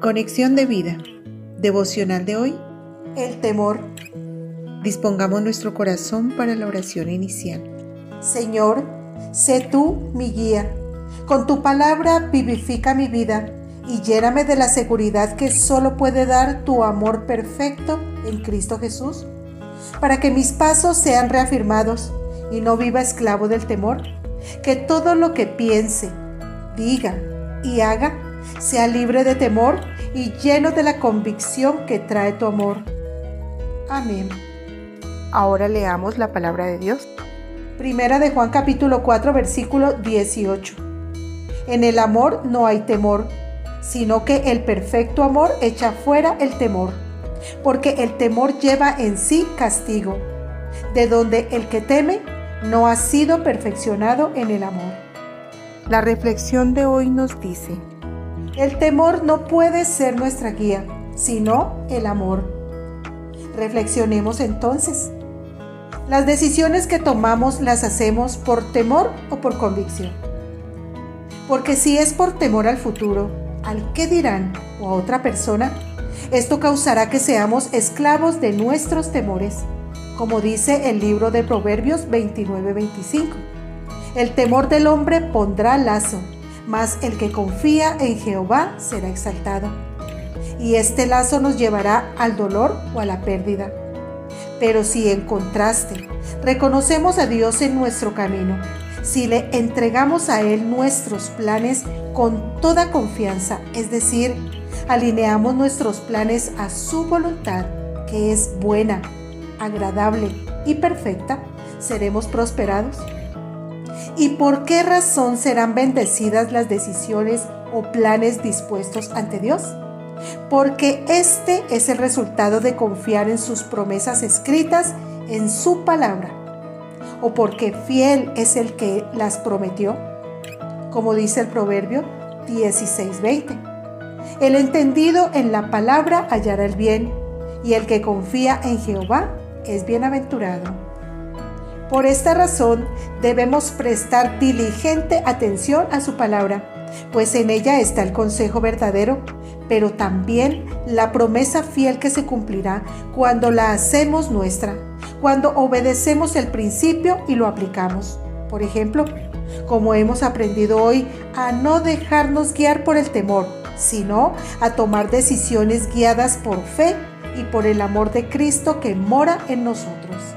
Conexión de vida. Devocional de hoy. El temor. Dispongamos nuestro corazón para la oración inicial. Señor, sé tú mi guía. Con tu palabra vivifica mi vida y lléname de la seguridad que solo puede dar tu amor perfecto en Cristo Jesús, para que mis pasos sean reafirmados y no viva esclavo del temor, que todo lo que piense, diga y haga sea libre de temor y lleno de la convicción que trae tu amor. Amén. Ahora leamos la palabra de Dios. Primera de Juan capítulo 4 versículo 18. En el amor no hay temor, sino que el perfecto amor echa fuera el temor, porque el temor lleva en sí castigo, de donde el que teme no ha sido perfeccionado en el amor. La reflexión de hoy nos dice, el temor no puede ser nuestra guía, sino el amor. Reflexionemos entonces. Las decisiones que tomamos las hacemos por temor o por convicción. Porque si es por temor al futuro, al qué dirán o a otra persona, esto causará que seamos esclavos de nuestros temores, como dice el libro de Proverbios 29-25. El temor del hombre pondrá lazo mas el que confía en Jehová será exaltado. Y este lazo nos llevará al dolor o a la pérdida. Pero si en contraste reconocemos a Dios en nuestro camino, si le entregamos a Él nuestros planes con toda confianza, es decir, alineamos nuestros planes a su voluntad, que es buena, agradable y perfecta, seremos prosperados. ¿Y por qué razón serán bendecidas las decisiones o planes dispuestos ante Dios? Porque este es el resultado de confiar en sus promesas escritas en su palabra. O porque fiel es el que las prometió. Como dice el proverbio 16:20. El entendido en la palabra hallará el bien, y el que confía en Jehová es bienaventurado. Por esta razón debemos prestar diligente atención a su palabra, pues en ella está el consejo verdadero, pero también la promesa fiel que se cumplirá cuando la hacemos nuestra, cuando obedecemos el principio y lo aplicamos. Por ejemplo, como hemos aprendido hoy, a no dejarnos guiar por el temor, sino a tomar decisiones guiadas por fe y por el amor de Cristo que mora en nosotros.